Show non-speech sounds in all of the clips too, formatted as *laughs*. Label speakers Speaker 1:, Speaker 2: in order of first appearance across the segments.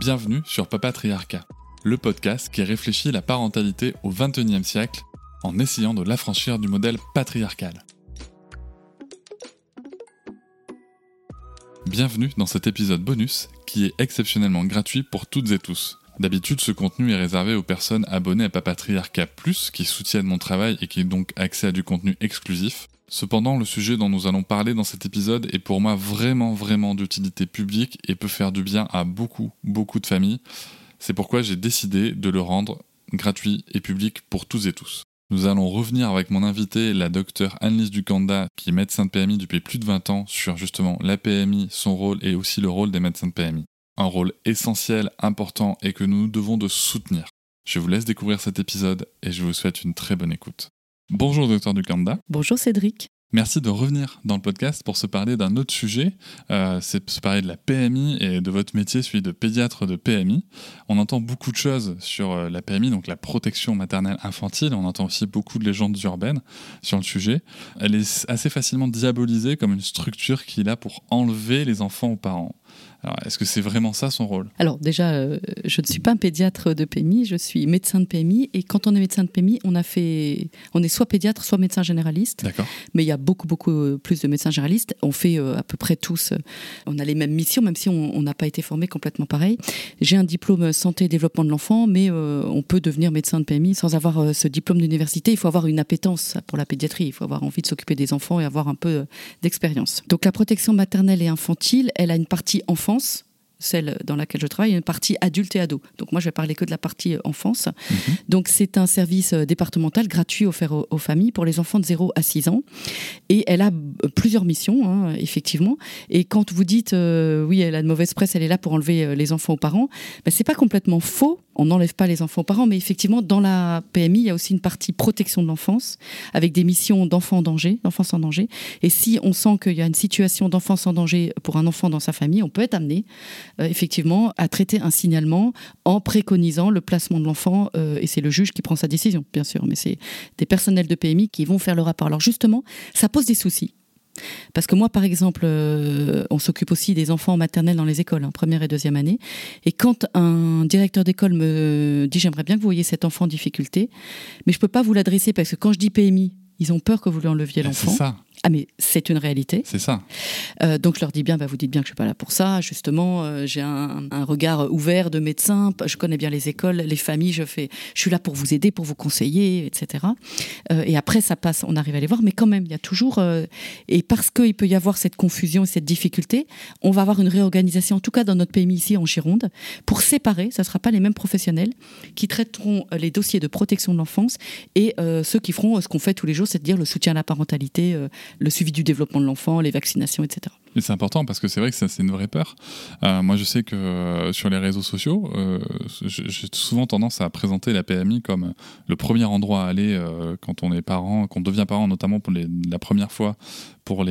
Speaker 1: Bienvenue sur Papatriarcat, le podcast qui réfléchit la parentalité au XXIe siècle en essayant de l'affranchir du modèle patriarcal. Bienvenue dans cet épisode bonus qui est exceptionnellement gratuit pour toutes et tous. D'habitude, ce contenu est réservé aux personnes abonnées à Papatriarcat Plus qui soutiennent mon travail et qui ont donc accès à du contenu exclusif. Cependant, le sujet dont nous allons parler dans cet épisode est pour moi vraiment vraiment d'utilité publique et peut faire du bien à beaucoup beaucoup de familles. C'est pourquoi j'ai décidé de le rendre gratuit et public pour tous et tous. Nous allons revenir avec mon invité, la docteure Annelise Ducanda, qui est médecin de PMI depuis plus de 20 ans, sur justement la PMI, son rôle et aussi le rôle des médecins de PMI. Un rôle essentiel, important et que nous devons de soutenir. Je vous laisse découvrir cet épisode et je vous souhaite une très bonne écoute. Bonjour docteur Ducanda.
Speaker 2: Bonjour Cédric.
Speaker 1: Merci de revenir dans le podcast pour se parler d'un autre sujet. Euh, c'est se parler de la PMI et de votre métier, celui de pédiatre de PMI. On entend beaucoup de choses sur euh, la PMI, donc la protection maternelle infantile. On entend aussi beaucoup de légendes urbaines sur le sujet. Elle est assez facilement diabolisée comme une structure qui est là pour enlever les enfants aux parents. Alors, est-ce que c'est vraiment ça son rôle?
Speaker 2: Alors déjà, euh, je ne suis pas un pédiatre de PMI, je suis médecin de PMI. Et quand on est médecin de PMI, on a fait, on est soit pédiatre, soit médecin généraliste.
Speaker 1: D'accord.
Speaker 2: Mais il y a beaucoup, beaucoup plus de médecins généralistes. On fait euh, à peu près tous, euh, on a les mêmes missions, même si on n'a pas été formé complètement pareil. J'ai un diplôme santé et développement de l'enfant, mais euh, on peut devenir médecin de PMI sans avoir euh, ce diplôme d'université. Il faut avoir une appétence pour la pédiatrie. Il faut avoir envie de s'occuper des enfants et avoir un peu euh, d'expérience. Donc la protection maternelle et infantile, elle a une partie enfance celle dans laquelle je travaille, une partie adulte et ado. Donc moi, je vais parler que de la partie euh, enfance. Donc c'est un service euh, départemental gratuit offert aux, aux familles pour les enfants de 0 à 6 ans. Et elle a euh, plusieurs missions, hein, effectivement. Et quand vous dites, euh, oui, elle a de mauvaise presse, elle est là pour enlever les enfants aux parents, ben, c'est pas complètement faux. On n'enlève pas les enfants aux parents, mais effectivement, dans la PMI, il y a aussi une partie protection de l'enfance, avec des missions d'enfants en danger, d'enfance en danger. Et si on sent qu'il y a une situation d'enfance en danger pour un enfant dans sa famille, on peut être amené effectivement à traiter un signalement en préconisant le placement de l'enfant euh, et c'est le juge qui prend sa décision bien sûr mais c'est des personnels de PMI qui vont faire le rapport alors justement ça pose des soucis parce que moi, par exemple, euh, on s'occupe aussi des enfants maternels dans les écoles, en première et deuxième année. Et quand un directeur d'école me dit j'aimerais bien que vous voyez cet enfant en difficulté, mais je peux pas vous l'adresser parce que quand je dis PMI, ils ont peur que vous lui enleviez
Speaker 1: C'est
Speaker 2: l'enfant. Ah mais c'est une réalité.
Speaker 1: c'est ça.
Speaker 2: Euh, donc je leur dis bien, bah, vous dites bien que je suis pas là pour ça. Justement, euh, j'ai un, un regard ouvert de médecin. Je connais bien les écoles, les familles. Je fais, je suis là pour vous aider, pour vous conseiller, etc. Euh, et après, ça passe, on arrive à les voir. Mais quand même, il y a toujours, et parce qu'il peut y avoir cette confusion et cette difficulté, on va avoir une réorganisation, en tout cas dans notre pays ici en Gironde, pour séparer. Ça sera pas les mêmes professionnels qui traiteront les dossiers de protection de l'enfance et ceux qui feront ce qu'on fait tous les jours, c'est-à-dire le soutien à la parentalité, le suivi du développement de l'enfant, les vaccinations, etc.
Speaker 1: Et c'est important parce que c'est vrai que ça, c'est une vraie peur. Euh, moi, je sais que euh, sur les réseaux sociaux, euh, j'ai souvent tendance à présenter la PMI comme le premier endroit à aller quand on est parent, quand on devient parent, notamment pour la première fois, pour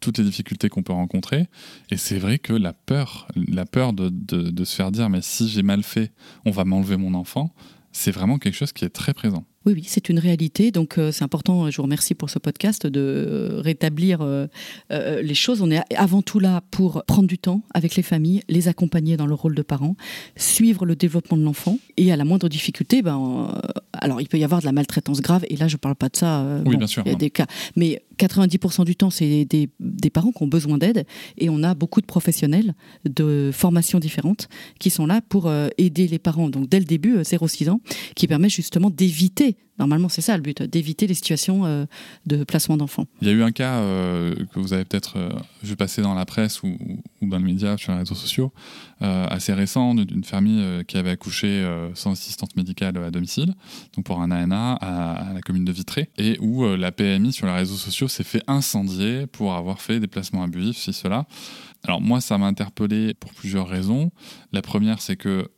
Speaker 1: toutes les difficultés qu'on peut rencontrer. Et c'est vrai que la peur, la peur de- de se faire dire, mais si j'ai mal fait, on va m'enlever mon enfant, c'est vraiment quelque chose qui est très présent.
Speaker 2: Oui, oui, c'est une réalité. Donc, euh, c'est important. Je vous remercie pour ce podcast de euh, rétablir euh, les choses. On est avant tout là pour prendre du temps avec les familles, les accompagner dans leur rôle de parents, suivre le développement de l'enfant. Et à la moindre difficulté, ben, alors il peut y avoir de la maltraitance grave. Et là, je parle pas de ça.
Speaker 1: Oui, bien sûr,
Speaker 2: Il y a des cas, mais 90% du temps, c'est des, des parents qui ont besoin d'aide. Et on a beaucoup de professionnels de formations différentes qui sont là pour aider les parents. Donc, dès le début, euh, 0-6 ans, qui permet justement d'éviter, normalement c'est ça le but, d'éviter les situations euh, de placement d'enfants.
Speaker 1: Il y a eu un cas euh, que vous avez peut-être euh, vu passer dans la presse ou, dans le média, sur les réseaux sociaux, assez récent, d'une- famille qui avait accouché sans assistante médicale à domicile, donc pour un ANA à, à la commune de Vitré, et où la PMI sur les réseaux sociaux s'est fait incendier pour avoir fait des placements abusifs, si cela. Alors moi, ça m'a interpellé pour plusieurs raisons. La première, c'est que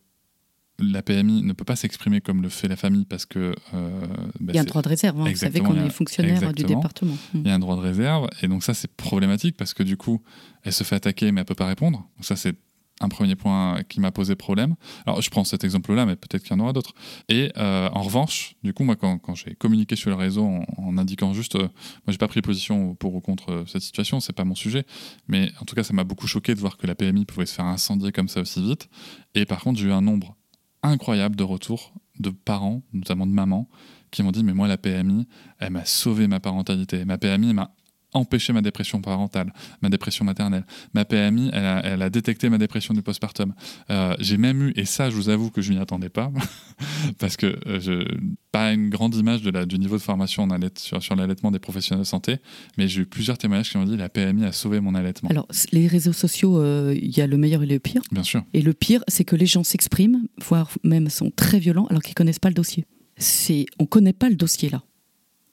Speaker 1: la PMI ne peut pas s'exprimer comme le fait la famille parce que... euh, bah,
Speaker 2: Il y a un droit de réserve. hein. Vous savez qu'on est fonctionnaire du département. Mm.
Speaker 1: il y a un droit de réserve et donc ça c'est problématique parce que du coup elle se fait attaquer mais elle peut pas répondre donc ça c'est un premier point qui m'a posé problème alors je prends cet exemple là mais peut-être qu'il y en aura d'autres et euh, en revanche du coup moi quand, quand j'ai communiqué sur le réseau en, en indiquant juste euh, moi j'ai pas pris position pour ou contre euh, cette situation c'est pas mon sujet mais en tout cas ça m'a beaucoup choqué de voir que la PMI pouvait se faire incendier comme ça aussi vite et par contre j'ai eu un nombre incroyable de retours de parents notamment de mamans qui m'ont dit mais moi la PMI elle m'a sauvé ma parentalité. Ma PMI m'a empêché ma dépression parentale, ma dépression maternelle. Ma PMI, elle a, elle a détecté ma dépression du postpartum. Euh, j'ai même eu, et ça je vous avoue que je m'y attendais pas, *laughs* parce que euh, je pas une grande image de la, du niveau de formation en allait- sur, sur l'allaitement des professionnels de santé, mais j'ai eu plusieurs témoignages qui m'ont dit la PMI a sauvé mon allaitement.
Speaker 2: Alors, les réseaux sociaux, euh, il y a le meilleur et le pire.
Speaker 1: Bien sûr.
Speaker 2: Et le pire, c'est que les gens s'expriment, voire même sont très violents, alors qu'ils connaissent pas le dossier. C'est, on connaît pas le dossier là.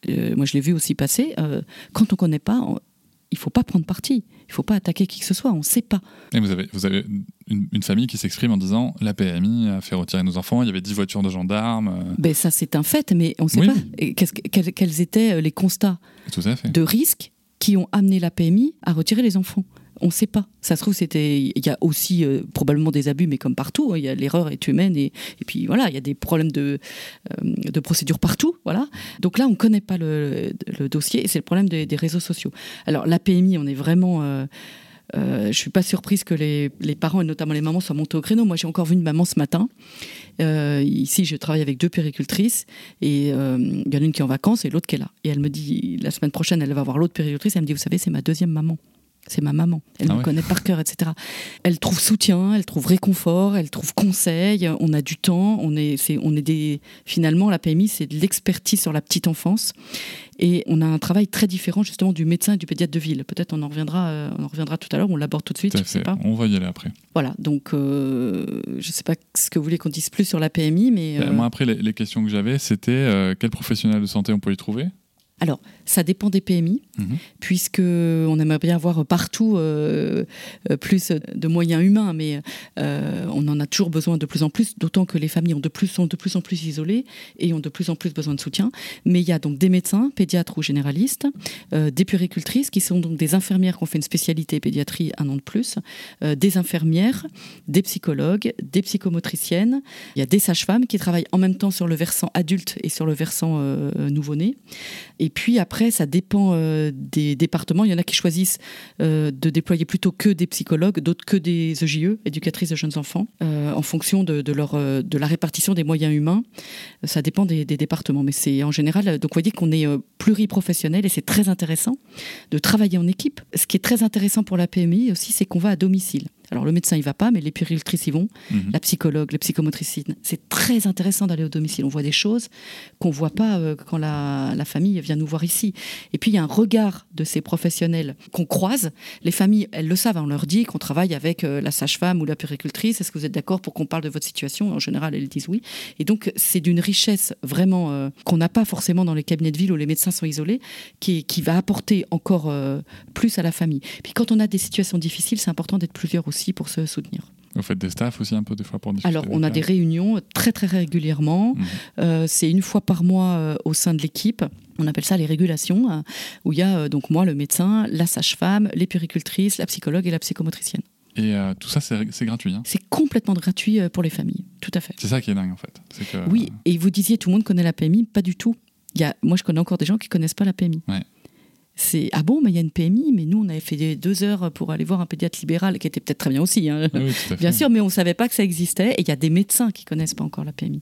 Speaker 2: Euh, moi, je l'ai vu aussi passer. euh, quand on connaît pas, on- il faut pas prendre parti. Il faut pas attaquer qui que ce soit. On sait pas.
Speaker 1: Et vous avez, vous avez une, une famille qui s'exprime en disant la PMI a fait retirer nos enfants, il y avait 10 voitures de gendarmes. euh,
Speaker 2: Ben ça, c'est un fait, mais on sait
Speaker 1: Oui.
Speaker 2: pas. Et quels, étaient les constats
Speaker 1: tout à fait.
Speaker 2: de risque qui ont amené la PMI à retirer les enfants? On ne sait pas. Ça se trouve, c'était. Il y a aussi euh, probablement des abus, mais comme partout, hein, il a l'erreur est humaine et, et puis voilà, il y a des problèmes de, euh, de procédure partout, voilà. Donc là, on ne connaît pas le, le dossier et c'est le problème des, des réseaux sociaux. Alors la PMI, on est vraiment. euh, je suis pas surprise que les, les parents et notamment les mamans soient montés au créneau. Moi, j'ai encore vu une maman ce matin. Ici, je travaille avec deux péricultrices et il y en a une qui est en vacances et l'autre qui est là. Et elle me dit la semaine prochaine, elle va voir l'autre péricultrice. Elle me dit, vous savez, c'est ma deuxième maman. C'est ma maman. Elle
Speaker 1: Ah
Speaker 2: me
Speaker 1: ouais.
Speaker 2: connaît par cœur, etc. Elle trouve soutien, elle trouve réconfort, elle trouve conseil. On a du temps. On est, c'est, on est des. Finalement, la PMI, c'est de l'expertise sur la petite enfance. Et on a un travail très différent justement du médecin et du pédiatre de ville. Peut-être on en reviendra, euh, on en reviendra tout à l'heure. On l'aborde tout de suite.
Speaker 1: Tout à
Speaker 2: Je sais
Speaker 1: fait.
Speaker 2: pas.
Speaker 1: On va y aller après.
Speaker 2: Voilà. Donc, euh, je sais pas ce que vous voulez qu'on dise plus sur la PMI, mais
Speaker 1: Ben,
Speaker 2: euh,
Speaker 1: Moi, après, les, les questions que j'avais, c'était quel professionnel de santé on peut y trouver?
Speaker 2: Ça dépend des PMI,
Speaker 1: Mhm.
Speaker 2: puisque on aimerait bien avoir partout euh, euh, plus de moyens humains, mais euh, on en a toujours besoin de plus en plus, d'autant que les familles ont de plus, sont de plus en plus isolées et ont de plus en plus besoin de soutien. Mais il y a donc des médecins, pédiatres ou généralistes, euh, des puéricultrices qui sont donc des infirmières qui ont fait une spécialité pédiatrie un an de plus, des infirmières, des psychologues, des psychomotriciennes. Il y a des sages-femmes qui travaillent en même temps sur le versant adulte et sur le versant nouveau-né. Et puis après, ça dépend euh, des départements. Il y en a qui choisissent euh, de déployer plutôt que des psychologues, d'autres que des EJE, éducatrices de jeunes enfants, euh, en fonction de, leur, de la répartition des moyens humains. Ça dépend des, des départements. Mais c'est en général, donc vous voyez qu'on est pluriprofessionnel et c'est très intéressant de travailler en équipe. Ce qui est très intéressant pour la PMI aussi, c'est qu'on va à domicile. Alors le médecin il va pas, mais les puéricultrices y vont,
Speaker 1: Mhm.
Speaker 2: la psychologue, les psychomotriciennes. C'est très intéressant d'aller au domicile. On voit des choses qu'on voit pas euh, quand la, la famille vient nous voir ici. Et puis il y a un regard de ces professionnels qu'on croise. Les familles, elles le savent. hein. On leur dit qu'on travaille avec euh, la sage-femme ou la puéricultrice. Est-ce que vous êtes d'accord pour qu'on parle de votre situation? En général, elles disent oui. Et donc c'est d'une richesse vraiment euh, qu'on n'a pas forcément dans les cabinets de ville où les médecins sont isolés, qui, qui va apporter encore plus à la famille. Puis quand on a des situations difficiles, c'est important d'être plusieurs aussi pour se soutenir.
Speaker 1: Vous faites des staffs aussi un peu des fois pour discuter
Speaker 2: Alors, on a des réunions très très régulièrement.
Speaker 1: Mhm.
Speaker 2: Euh, c'est une fois par mois euh, au sein de l'équipe. On appelle ça les régulations, euh, où il y a euh, donc moi, le médecin, la sage-femme, les puéricultrices, la psychologue et la psychomotricienne.
Speaker 1: Et euh, tout ça, c'est gratuit. hein.
Speaker 2: C'est complètement gratuit pour les familles, tout à fait.
Speaker 1: C'est ça qui est dingue en fait. Que,
Speaker 2: Oui, et vous disiez tout le monde connaît la PMI, pas du tout. Il y a, moi, je connais encore des gens qui connaissent pas la PMI.
Speaker 1: Ouais.
Speaker 2: C'est ah bon, mais il y a une PMI, mais nous on avait fait deux heures pour aller voir un pédiatre libéral qui était peut-être très bien aussi. hein.
Speaker 1: Oui.
Speaker 2: Bien sûr, mais on savait pas que ça existait. Et il y a des médecins qui connaissent pas encore la PMI.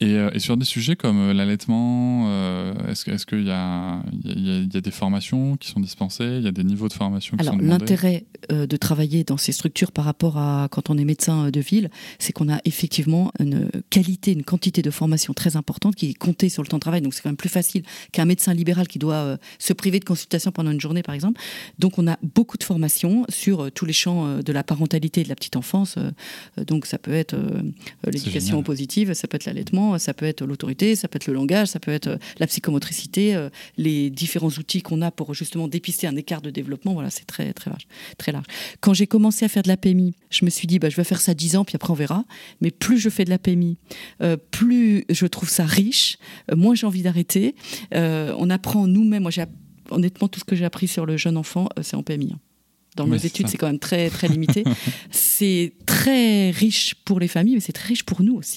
Speaker 1: Et, euh, et sur des sujets comme euh, l'allaitement, euh, est-ce que- est-ce qu'il y, y, y a- des formations qui sont dispensées? Il y a des niveaux de formation qui
Speaker 2: Alors
Speaker 1: sont demandés?
Speaker 2: l'intérêt euh, de travailler dans ces structures par rapport à quand on est médecin euh, de ville, c'est qu'on a effectivement une qualité, une quantité de formation très importante qui est comptée sur le temps de travail. Donc c'est quand même plus facile qu'un médecin libéral qui doit euh, se priver de consultation pendant une journée, par exemple. Donc on a beaucoup de formations sur euh, tous les champs euh, de la parentalité et de la petite enfance. Euh, euh, donc ça peut être euh, euh, l'éducation positive, ça peut être l'allaitement. Ça peut être l'autorité, ça peut être le langage, ça peut être la psychomotricité, les différents outils qu'on a pour justement dépister un écart de développement. Voilà, c'est très, très large, très large. Quand j'ai commencé à faire de la PMI, je me suis dit, bah, je vais faire ça 10 ans, puis après on verra. Mais plus je fais de la PMI, plus je trouve ça riche, moins j'ai envie d'arrêter. on apprend nous-mêmes. Moi, honnêtement, tout ce que j'ai appris sur le jeune enfant, euh, c'est en PMI. Hein. Dans nos études, c'est quand même très, très limité. *laughs* c'est très riche pour les familles, mais c'est très riche pour nous aussi.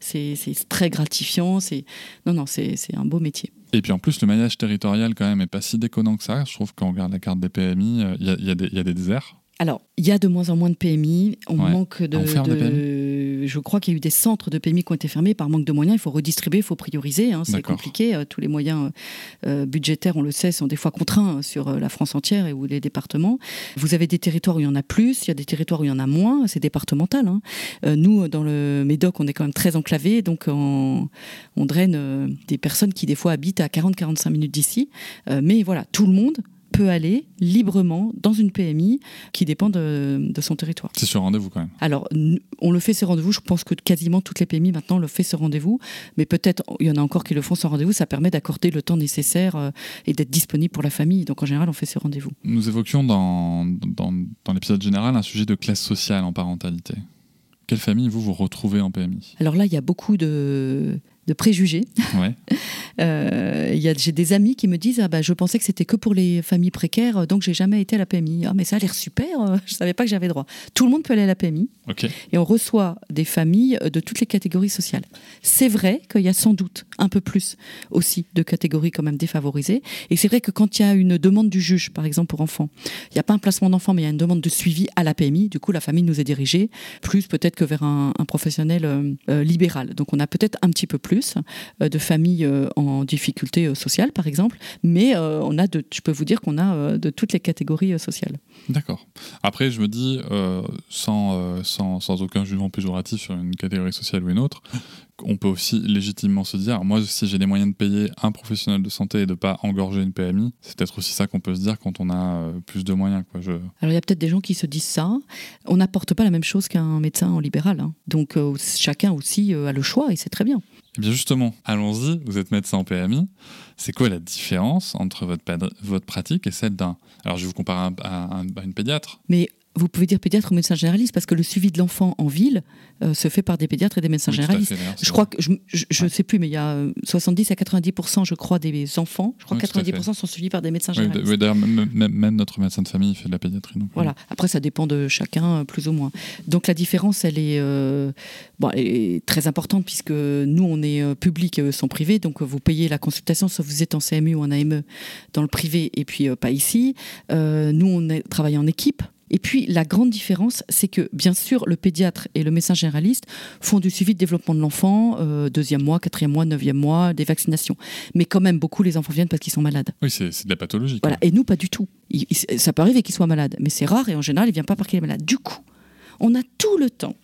Speaker 2: C'est très gratifiant. C'est Non, non, c'est un beau métier.
Speaker 1: Et puis en plus, le maillage territorial, quand même, est pas si déconnant que ça. Je trouve qu'on regarde la carte des PMI, euh, il y, y, y, a des déserts.
Speaker 2: Alors, il y a de moins en moins de PMI. On manque de. Je crois qu'il y a eu des centres de PMI qui ont été fermés par manque de moyens. Il faut redistribuer, il faut prioriser. Hein, c'est compliqué. Euh, tous les moyens euh, budgétaires, on le sait, sont des fois contraints sur euh, la France entière et ou les départements. Vous avez des territoires où il y en a plus, il y a des territoires où il y en a moins. C'est départemental. Hein. nous, dans le Médoc, on est quand même très enclavé, donc on, on draine des personnes qui des fois habitent à 40-45 minutes d'ici. mais voilà, tout le monde peut aller librement dans une PMI qui dépend de, son territoire.
Speaker 1: C'est sur rendez-vous quand même.
Speaker 2: Alors, on le fait sur rendez-vous. Je pense que quasiment toutes les PMI maintenant le fait sur rendez-vous. Mais peut-être, il y en a encore qui le font sur rendez-vous. Ça permet d'accorder le temps nécessaire euh, et d'être disponible pour la famille. Donc, en général, on fait sur rendez-vous.
Speaker 1: Nous évoquions dans, dans, dans l'épisode général un sujet de classe sociale en parentalité. Quelle famille vous vous retrouvez en PMI
Speaker 2: Alors là, il y a beaucoup de de préjugés.
Speaker 1: Ouais. *laughs*
Speaker 2: euh, j'ai des amis qui me disent ah bah, je pensais que c'était que pour les familles précaires, donc j'ai jamais été à la PMI. Ah mais ça a l'air super, euh, je savais pas que j'avais droit. Tout le monde peut aller à la PMI. Et on reçoit des familles de toutes les catégories sociales. C'est vrai qu'il y a sans doute un peu plus aussi de catégories quand même défavorisées. Et c'est vrai que quand il y a une demande du juge, par exemple pour enfants, il n'y a pas un placement d'enfant, mais il y a une demande de suivi à la PMI. Du coup, la famille nous est dirigée plus peut-être que vers un, professionnel euh, euh, libéral. Donc on a peut-être un petit peu plus euh, de familles euh, en difficulté euh, sociale, par exemple, mais on a de, je peux vous dire qu'on a de toutes les catégories sociales.
Speaker 1: D'accord. Après, je me dis, sans, sans, sans, aucun jugement péjoratif sur une catégorie sociale ou une autre, on peut aussi légitimement se dire, moi, si j'ai les moyens de payer un professionnel de santé et de pas engorger une PMI, c'est peut-être aussi ça qu'on peut se dire quand on a plus de moyens. Quoi. Je...
Speaker 2: Alors, il y a peut-être des gens qui se disent ça. On n'apporte pas la même chose qu'un médecin en libéral. Hein. Donc, chacun aussi a le choix et c'est très bien.
Speaker 1: Eh bien justement, allons-y, vous êtes médecin en PMI. C'est quoi la différence entre votre, votre pratique et celle d'un... Alors je vais vous comparer à, à une pédiatre.
Speaker 2: Mais vous pouvez dire pédiatre ou médecin généraliste parce que le suivi de l'enfant en ville euh, se fait par des pédiatres et des médecins généralistes. je crois que je ne sais plus, mais il y a 70 euh, à 90 je crois des enfants. Je crois que 90 sont suivis par des médecins généralistes.
Speaker 1: d'ailleurs, même, notre médecin de famille fait de la pédiatrie. Donc,
Speaker 2: voilà. Après, ça dépend de chacun, euh, plus ou moins. Donc la différence, elle est, bon, est très importante puisque nous, on est public et eux sont privés. Donc vous payez la consultation, sauf vous êtes en CMU ou en AME dans le privé et puis pas ici. nous, on travaille en équipe. Et puis la grande différence, c'est que bien sûr, le pédiatre et le médecin généraliste font du suivi de développement de l'enfant, euh, deuxième mois, quatrième mois, neuvième mois, des vaccinations. Mais quand même, beaucoup les enfants viennent parce qu'ils sont malades.
Speaker 1: Oui, c'est de la pathologie.
Speaker 2: Voilà. Et nous, pas du tout. ça peut arriver qu'ils soient malades, mais c'est rare et en général, ils ne viennent pas parce qu'il est malade. Du coup, on a tout le temps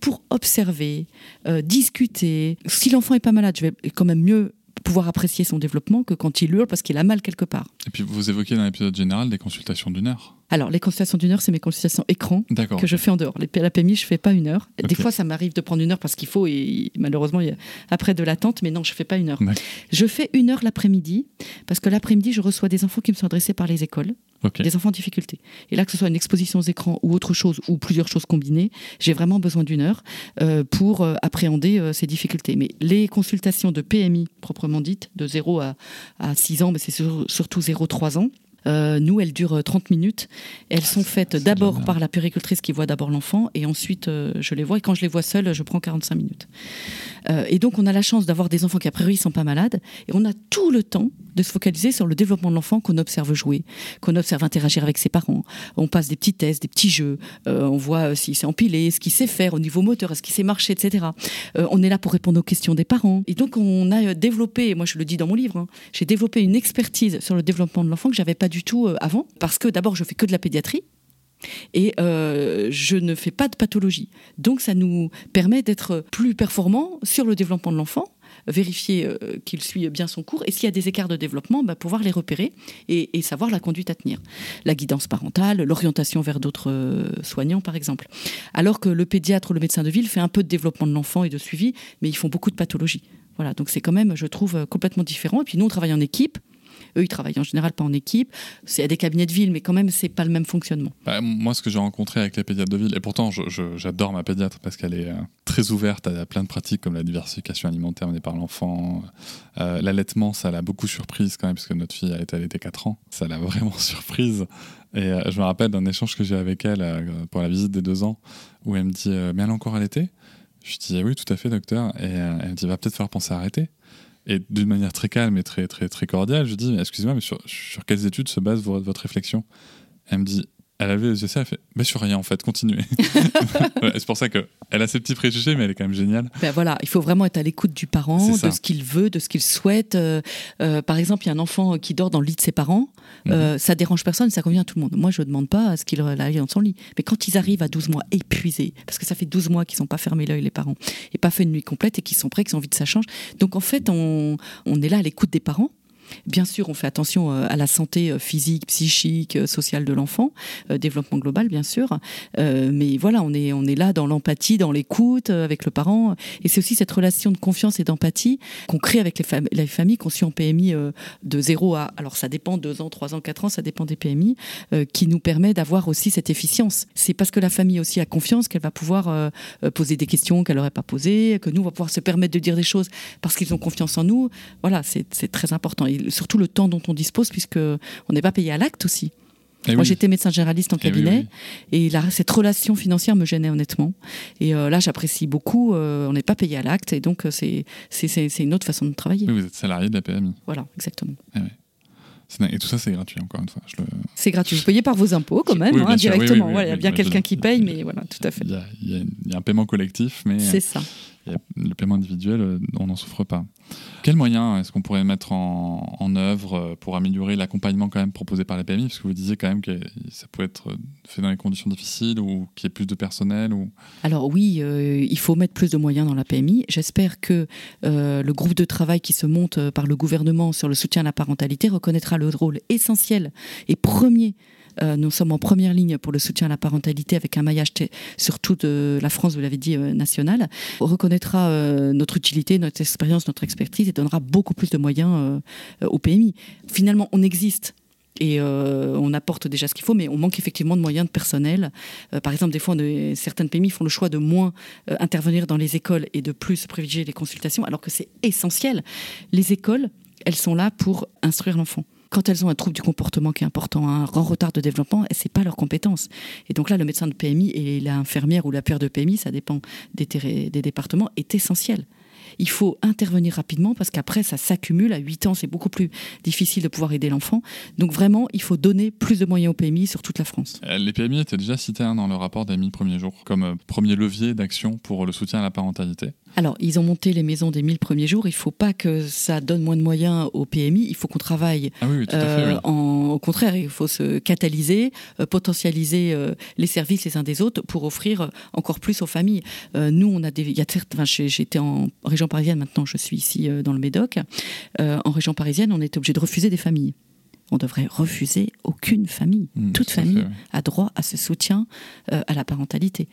Speaker 2: pour observer, euh, discuter. Si l'enfant est pas malade, je vais quand même mieux pouvoir apprécier son développement que quand il hurle parce qu'il a mal quelque part.
Speaker 1: Et puis vous évoquez dans l'épisode général des consultations d'une heure.
Speaker 2: Alors, les consultations d'une heure, c'est mes consultations écran que je fais en dehors. Les, la PMI, je fais pas une heure. Des fois, ça m'arrive de prendre une heure parce qu'il faut, et malheureusement, il y a après de l'attente, mais non, je fais pas une heure. Je fais une heure l'après-midi, parce que l'après-midi, je reçois des enfants qui me sont adressés par les écoles, des enfants en difficulté. Et là, que ce soit une exposition aux écrans ou autre chose, ou plusieurs choses combinées, j'ai vraiment besoin d'une heure euh, pour euh, appréhender euh, ces difficultés. Mais les consultations de PMI, proprement dites, de 0 à, à 6 ans, mais c'est surtout 0-3 ans, euh, nous, elles durent 30 euh, minutes. Elles sont faites d'abord par la péricultrice qui voit d'abord l'enfant et ensuite euh, je les vois. Et quand je les vois seules, je prends 45 minutes. et donc, on a la chance d'avoir des enfants qui, a priori, sont pas malades. Et on a tout le temps de se focaliser sur le développement de l'enfant qu'on observe jouer, qu'on observe interagir avec ses parents. On passe des petits tests, des petits jeux, euh, on voit s'il s'est empilé, ce qu'il sait faire au niveau moteur, est-ce qu'il sait marcher, etc. on est là pour répondre aux questions des parents. Et donc on a développé, moi je le dis dans mon livre, hein, j'ai développé une expertise sur le développement de l'enfant que j'avais pas du tout avant, parce que d'abord je fais que de la pédiatrie, et euh, je ne fais pas de pathologie. Donc ça nous permet d'être plus performants sur le développement de l'enfant, vérifier euh, qu'il suit bien son cours, et s'il y a des écarts de développement, bah, pouvoir les repérer et, savoir la conduite à tenir. La guidance parentale, l'orientation vers d'autres euh, soignants, par exemple. Alors que le pédiatre ou le médecin de ville fait un peu de développement de l'enfant et de suivi, mais ils font beaucoup de pathologie. Voilà, donc c'est quand même, je trouve, complètement différent. Et puis nous, on travaille en équipe. Eux, ils travaillent en général pas en équipe. C'est à des cabinets de ville, mais quand même, c'est pas le même fonctionnement.
Speaker 1: Bah, moi, ce que j'ai rencontré avec les pédiatres de ville, et pourtant, j'adore ma pédiatre parce qu'elle est euh, très ouverte à, plein de pratiques comme la diversification alimentaire menée par l'enfant. Euh, l'allaitement, ça l'a beaucoup surprise quand même, parce que notre fille a été allaitée 4 ans. Ça l'a *laughs* vraiment surprise. Et euh, je me rappelle d'un échange que j'ai avec elle pour la visite des 2 ans, où elle me dit Mais elle est encore allaitée? Je dis Oui, tout à fait, docteur. Et elle me dit Va peut-être falloir penser à arrêter. Et d'une manière très calme et très, très, très cordiale, je dis Excusez-moi, mais sur, quelles études se base votre réflexion? Elle me dit elle avait les yeux elle fait mais sur rien en fait, continuez. *laughs* *laughs* c'est pour ça qu'elle a ses petits préjugés, mais elle est quand même géniale.
Speaker 2: Ben voilà, il faut vraiment être à l'écoute du parent, de ce qu'il veut, de ce qu'il souhaite. Euh, euh, par exemple, il y a un enfant qui dort dans le lit de ses parents, euh, mhm. ça dérange personne, ça convient à tout le monde. Moi, je ne demande pas à ce qu'il aille dans son lit. Mais quand ils arrivent à 12 mois épuisés, parce que ça fait 12 mois qu'ils n'ont pas fermé l'œil, les parents, et pas fait une nuit complète, et qu'ils sont prêts, qu'ils ont envie de ça change. Donc en fait, on, on est là à l'écoute des parents Bien sûr, on fait attention euh, à la santé euh, physique, psychique, euh, sociale de l'enfant, développement global, bien sûr. mais voilà, on est, on est là dans l'empathie, dans l'écoute avec le parent. Et c'est aussi cette relation de confiance et d'empathie qu'on crée avec les, les familles qu'on suit en PMI de 0 à, alors ça dépend, 2 ans, 3 ans, 4 ans, ça dépend des PMI, qui nous permet d'avoir aussi cette efficience. C'est parce que la famille aussi a confiance qu'elle va pouvoir poser des questions qu'elle n'aurait pas posées, que nous, on va pouvoir se permettre de dire des choses parce qu'ils ont confiance en nous. Voilà, c'est très important surtout le temps dont on dispose, puisque on n'est pas payé à l'acte aussi. Eh Moi, j'étais médecin généraliste en eh cabinet et cette relation financière me gênait honnêtement. Et euh, là, j'apprécie beaucoup. Euh, on n'est pas payé à l'acte et donc euh, c'est une autre façon de travailler.
Speaker 1: Vous êtes salarié de la PMI.
Speaker 2: Voilà, exactement.
Speaker 1: Eh et tout ça, c'est gratuit, encore une fois.
Speaker 2: C'est gratuit. Vous payez par vos impôts, quand *laughs* même, hein, directement. il y a bien quelqu'un qui paye, mais voilà, tout à fait.
Speaker 1: Il y, a, un paiement collectif, mais.
Speaker 2: C'est ça.
Speaker 1: le paiement individuel, on n'en souffre pas. Quels moyens est-ce qu'on pourrait mettre en, œuvre euh, pour améliorer l'accompagnement quand même proposé par la PMI Parce que vous disiez quand même que ça peut être fait dans des conditions difficiles ou qu'il y ait plus de personnel ou...
Speaker 2: Alors oui, euh, il faut mettre plus de moyens dans la PMI. J'espère que euh, le groupe de travail qui se monte par le gouvernement sur le soutien à la parentalité reconnaîtra le rôle essentiel et premier euh, nous sommes en première ligne pour le soutien à la parentalité avec un maillage sur toute la France, vous l'avez dit, euh, nationale. On reconnaîtra euh, notre utilité, notre expérience, notre expertise et donnera beaucoup plus de moyens au PMI. Finalement, on existe et on apporte déjà ce qu'il faut, mais on manque effectivement de moyens de personnel. par exemple, des fois, certaines PMI font le choix de moins intervenir dans les écoles et de plus privilégier les consultations, alors que c'est essentiel. Les écoles, elles sont là pour instruire l'enfant quand elles ont un trouble du comportement qui est important, un grand retard de développement, c'est pas leur compétence. Et donc là, le médecin de PMI et l'infirmière ou la père de PMI, ça dépend des départements, est essentiel il faut intervenir rapidement parce qu'après, ça s'accumule. À 8 ans, c'est beaucoup plus difficile de pouvoir aider l'enfant. Donc vraiment, il faut donner plus de moyens au PMI sur toute la France.
Speaker 1: Euh, les PMI étaient déjà cités hein, dans le rapport des 1000 premiers jours comme euh, premier levier d'action pour le soutien à la parentalité.
Speaker 2: Alors, ils ont monté les maisons des 1000 premiers jours. Il ne faut pas que ça donne moins de moyens au PMI. Il faut qu'on travaille.
Speaker 1: Ah oui, tout à fait, euh,
Speaker 2: au contraire, il faut se catalyser, potentialiser les services les uns des autres pour offrir encore plus aux familles. nous, on a des. Il y a enfin, j'étais en région parisienne, maintenant je suis ici euh, dans le Médoc, euh, en région parisienne, on est obligé de refuser des familles. On devrait refuser aucune famille. Mmh, Toute famille a droit à ce soutien euh, à la parentalité.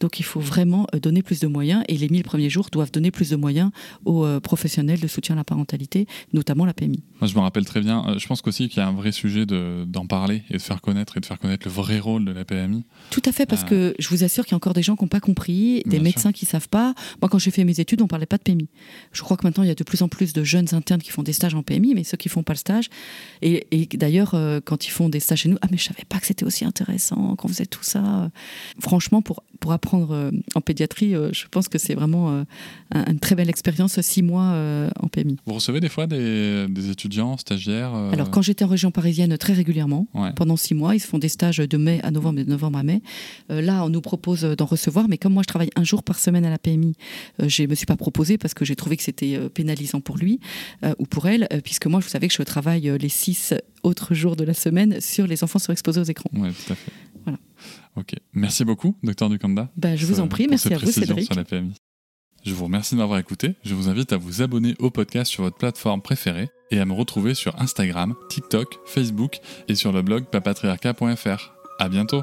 Speaker 2: Donc il faut vraiment euh, donner plus de moyens et les 1000 premiers jours doivent donner plus de moyens aux euh, professionnels de soutien à la parentalité, notamment la PMI.
Speaker 1: Moi, je me rappelle très bien, euh, je pense aussi qu'il y a un vrai sujet d'en parler et de faire connaître et de faire connaître le vrai rôle de la PMI.
Speaker 2: Tout à fait, parce que je vous assure qu'il y a encore des gens qui n'ont pas compris, des médecins qui ne savent pas. Moi, quand j'ai fait mes études, on ne parlait pas de PMI. Je crois que maintenant, il y a de plus en plus de jeunes internes qui font des stages en PMI, mais ceux qui ne font pas le stage. Et, d'ailleurs, quand ils font des stages chez nous, ah mais je savais pas que c'était aussi intéressant, qu'on faisait tout ça. Franchement, pour pour apprendre euh, en pédiatrie, euh, je pense que c'est vraiment euh, un- une très belle expérience, six mois en PMI.
Speaker 1: Vous recevez des fois des, des étudiants, stagiaires euh,
Speaker 2: Alors, quand j'étais en région parisienne, très régulièrement,
Speaker 1: Ouais.
Speaker 2: pendant six mois, ils se font des stages de mai à novembre et de novembre à mai. Euh, là, on nous propose d'en recevoir, mais comme moi, je travaille un jour par semaine à la PMI, euh, je ne me suis pas proposée parce que j'ai trouvé que c'était pénalisant pour lui ou pour elle, puisque moi, vous savez que je travaille les six autres jours de la semaine sur les enfants surexposés aux écrans.
Speaker 1: Ouais, tout à fait. Ok. Merci beaucoup, docteur Ducanda.
Speaker 2: Bah, je vous
Speaker 1: pour
Speaker 2: en prie, merci à vous, Cédric.
Speaker 1: sur la PMI. Je vous remercie de m'avoir écouté. Je vous invite à vous abonner au podcast sur votre plateforme préférée et à me retrouver sur Instagram, TikTok, Facebook et sur le blog papatriarca.fr. À bientôt.